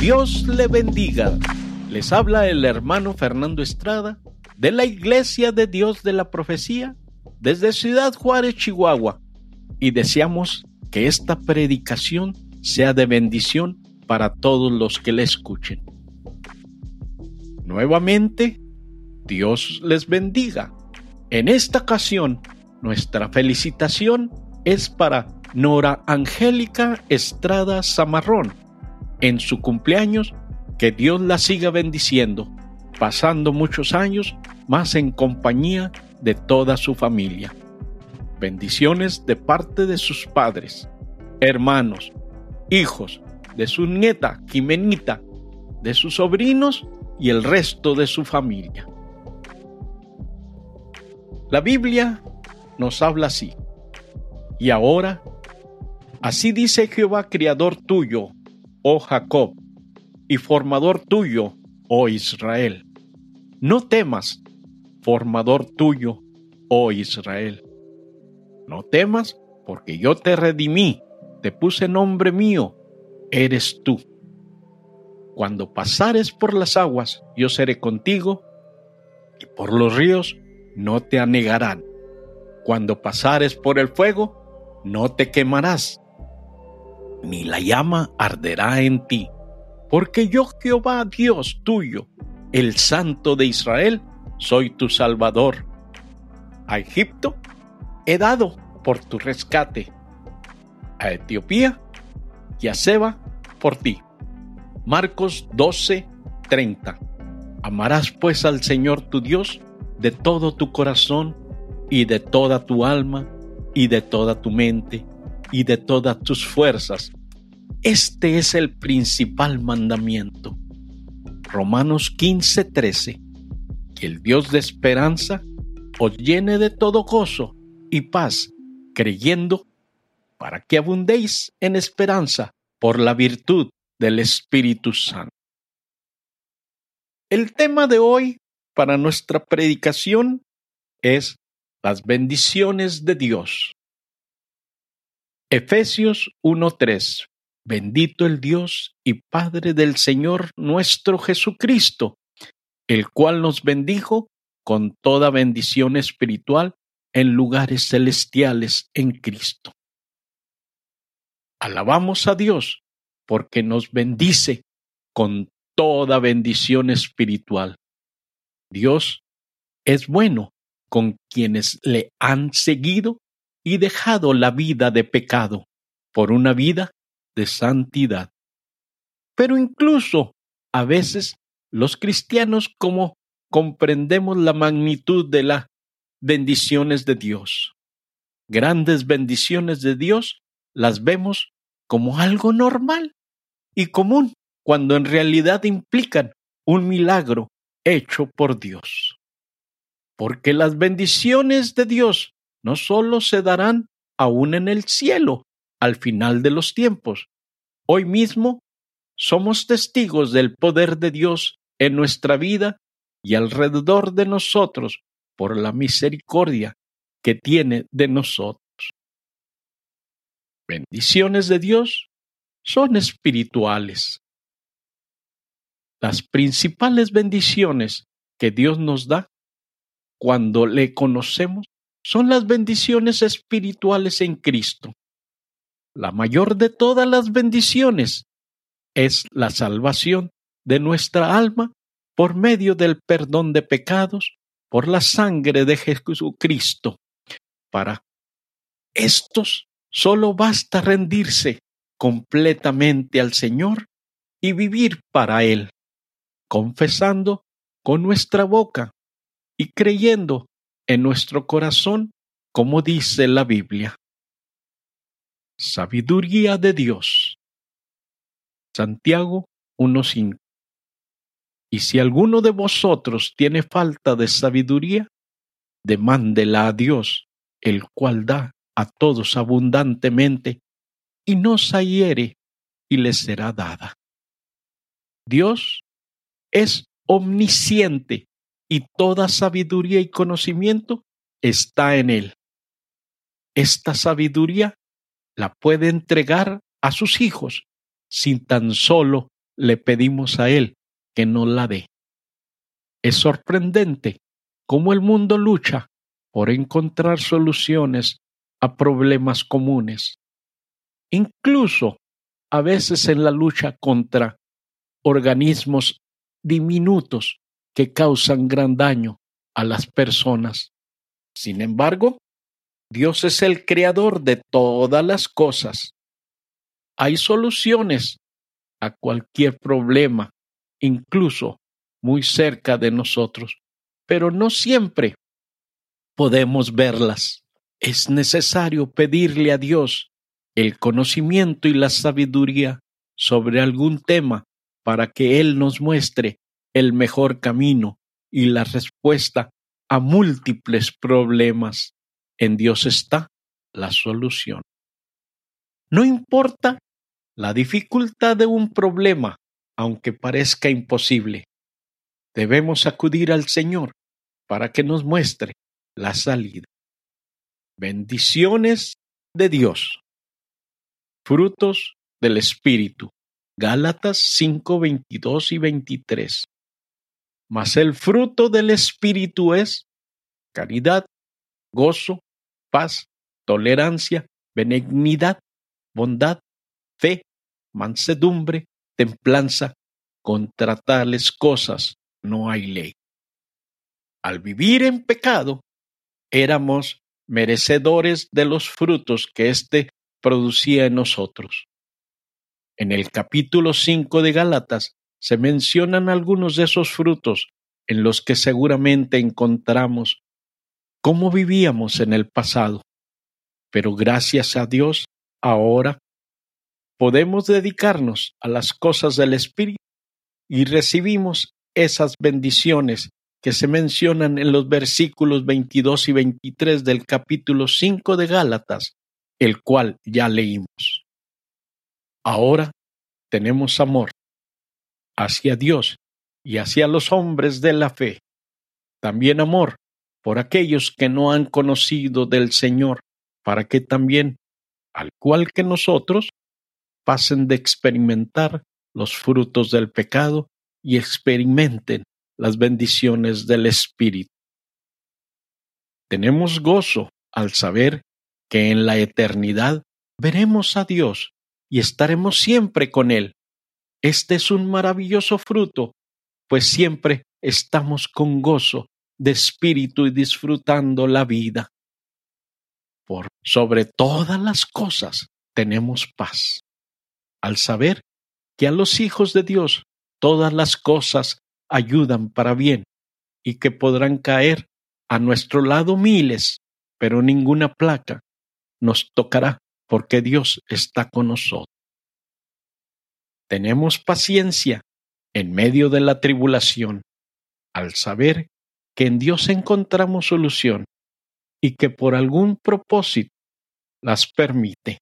Dios le bendiga. Les habla el hermano Fernando Estrada de la Iglesia de Dios de la Profecía desde Ciudad Juárez, Chihuahua. Y deseamos que esta predicación sea de bendición para todos los que la escuchen. Nuevamente, Dios les bendiga. En esta ocasión, nuestra felicitación es para Nora Angélica Estrada Zamarrón en su cumpleaños, que Dios la siga bendiciendo, pasando muchos años más en compañía de toda su familia. Bendiciones de parte de sus padres, hermanos, hijos, de su nieta Jimenita, de sus sobrinos y el resto de su familia. La Biblia nos habla así. Y ahora, así dice Jehová, criador tuyo, oh Jacob, y formador tuyo, oh Israel. No temas, formador tuyo, oh Israel. No temas, porque yo te redimí, te puse nombre mío, eres tú. Cuando pasares por las aguas, yo seré contigo, y por los ríos no te anegarán. Cuando pasares por el fuego, no te quemarás, ni la llama arderá en ti, porque yo Jehová Dios tuyo, el Santo de Israel, soy tu Salvador. A Egipto he dado por tu rescate, a Etiopía y a Seba por ti. Marcos 12, 30. Amarás pues al Señor tu Dios de todo tu corazón y de toda tu alma y de toda tu mente y de todas tus fuerzas. Este es el principal mandamiento. Romanos 15, 13. Que el Dios de esperanza os llene de todo gozo y paz, creyendo, para que abundéis en esperanza por la virtud del Espíritu Santo. El tema de hoy para nuestra predicación es las bendiciones de Dios. Efesios 1.3 Bendito el Dios y Padre del Señor nuestro Jesucristo, el cual nos bendijo con toda bendición espiritual en lugares celestiales en Cristo. Alabamos a Dios porque nos bendice con toda bendición espiritual. Dios es bueno con quienes le han seguido y dejado la vida de pecado por una vida de santidad. Pero incluso a veces los cristianos como comprendemos la magnitud de las bendiciones de Dios. Grandes bendiciones de Dios las vemos como algo normal y común, cuando en realidad implican un milagro hecho por Dios. Porque las bendiciones de Dios no solo se darán aún en el cielo, al final de los tiempos. Hoy mismo somos testigos del poder de Dios en nuestra vida y alrededor de nosotros por la misericordia que tiene de nosotros. Bendiciones de Dios son espirituales. Las principales bendiciones que Dios nos da cuando le conocemos son las bendiciones espirituales en Cristo. La mayor de todas las bendiciones es la salvación de nuestra alma por medio del perdón de pecados por la sangre de Jesucristo. Para estos solo basta rendirse completamente al Señor y vivir para Él, confesando con nuestra boca y creyendo en nuestro corazón, como dice la Biblia sabiduría de Dios. Santiago 1.5. Y si alguno de vosotros tiene falta de sabiduría, demándela a Dios, el cual da a todos abundantemente, y no se hiere, y le será dada. Dios es omnisciente, y toda sabiduría y conocimiento está en él. Esta sabiduría la puede entregar a sus hijos sin tan solo le pedimos a Él que nos la dé. Es sorprendente cómo el mundo lucha por encontrar soluciones a problemas comunes. Incluso a veces en la lucha contra organismos diminutos que causan gran daño a las personas. Sin embargo, Dios es el creador de todas las cosas. Hay soluciones a cualquier problema, incluso muy cerca de nosotros, pero no siempre podemos verlas. Es necesario pedirle a Dios el conocimiento y la sabiduría sobre algún tema para que Él nos muestre el mejor camino y la respuesta a múltiples problemas. En Dios está la solución. No importa la dificultad de un problema, aunque parezca imposible. Debemos acudir al Señor para que nos muestre la salida. Bendiciones de Dios. Frutos del Espíritu. Gálatas 5, 22 y 23. Mas el fruto del Espíritu es caridad, gozo, paz, tolerancia, benignidad, bondad, fe, mansedumbre, templanza. Contra tales cosas no hay ley. Al vivir en pecado, éramos merecedores de los frutos que éste producía en nosotros. En el capítulo 5 de Gálatas se mencionan algunos de esos frutos en los que seguramente encontramos cómo vivíamos en el pasado. Pero gracias a Dios, ahora podemos dedicarnos a las cosas del Espíritu y recibimos esas bendiciones que se mencionan en los versículos 22 y 23 del capítulo 5 de Gálatas, el cual ya leímos. Ahora tenemos amor hacia Dios y hacia los hombres de la fe. También amor por aquellos que no han conocido del Señor, para que también, al cual que nosotros, pasen de experimentar los frutos del pecado y experimenten las bendiciones del Espíritu. Tenemos gozo al saber que en la eternidad veremos a Dios y estaremos siempre con Él este es un maravilloso fruto, pues siempre estamos con gozo de espíritu y disfrutando la vida. Por sobre todas las cosas tenemos paz, al saber que a los hijos de Dios todas las cosas ayudan para bien y que podrán caer a nuestro lado miles, pero ninguna placa nos tocará porque Dios está con nosotros tenemos paciencia en medio de la tribulación al saber que en Dios encontramos solución y que por algún propósito las permite.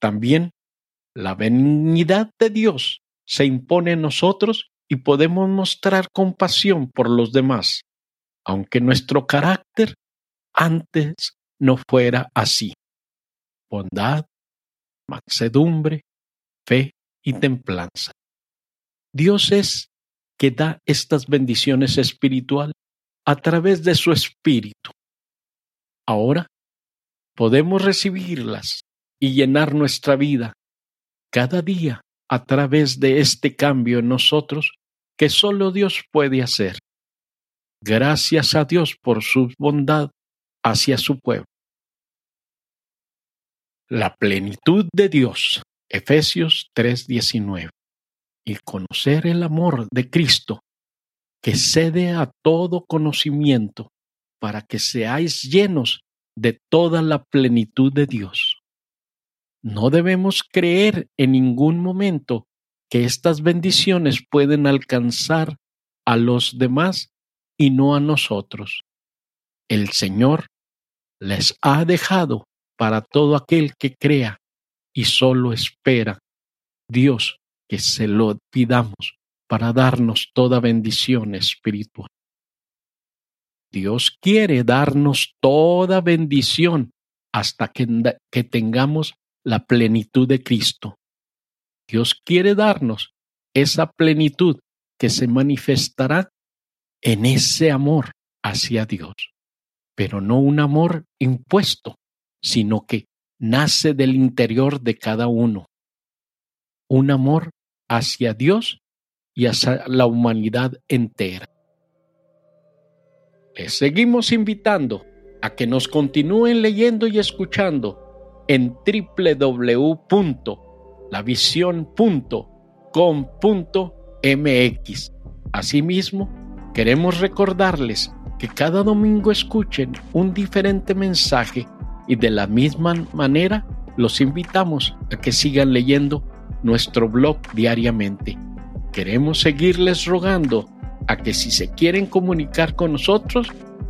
También la benignidad de Dios se impone en nosotros y podemos mostrar compasión por los demás, aunque nuestro carácter antes no fuera así. Bondad, mansedumbre, fe, y templanza. Dios es que da estas bendiciones espirituales a través de su espíritu. Ahora podemos recibirlas y llenar nuestra vida cada día a través de este cambio en nosotros que solo Dios puede hacer. Gracias a Dios por su bondad hacia su pueblo. La plenitud de Dios Efesios 3:19. Y conocer el amor de Cristo, que cede a todo conocimiento, para que seáis llenos de toda la plenitud de Dios. No debemos creer en ningún momento que estas bendiciones pueden alcanzar a los demás y no a nosotros. El Señor les ha dejado para todo aquel que crea y solo espera Dios que se lo pidamos para darnos toda bendición espiritual. Dios quiere darnos toda bendición hasta que, que, tengamos la plenitud de Cristo. Dios quiere darnos esa plenitud que se manifestará en ese amor hacia Dios, pero no un amor impuesto, sino que nace del interior de cada uno. Un amor hacia Dios y hacia la humanidad entera. Les seguimos invitando a que nos continúen leyendo y escuchando en www.lavision.com.mx. Asimismo, queremos recordarles que cada domingo escuchen un diferente mensaje y de la misma manera los invitamos a que sigan leyendo nuestro blog diariamente. Queremos seguirles rogando a que si se quieren comunicar con nosotros,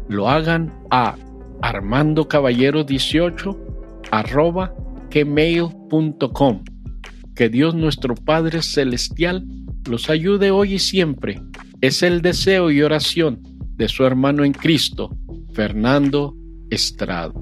lo hagan a armando caballero 18 arroba gmail.com. Que Dios nuestro Padre Celestial los ayude hoy y siempre. Es el deseo y oración de su hermano en Cristo, Fernando Estrada.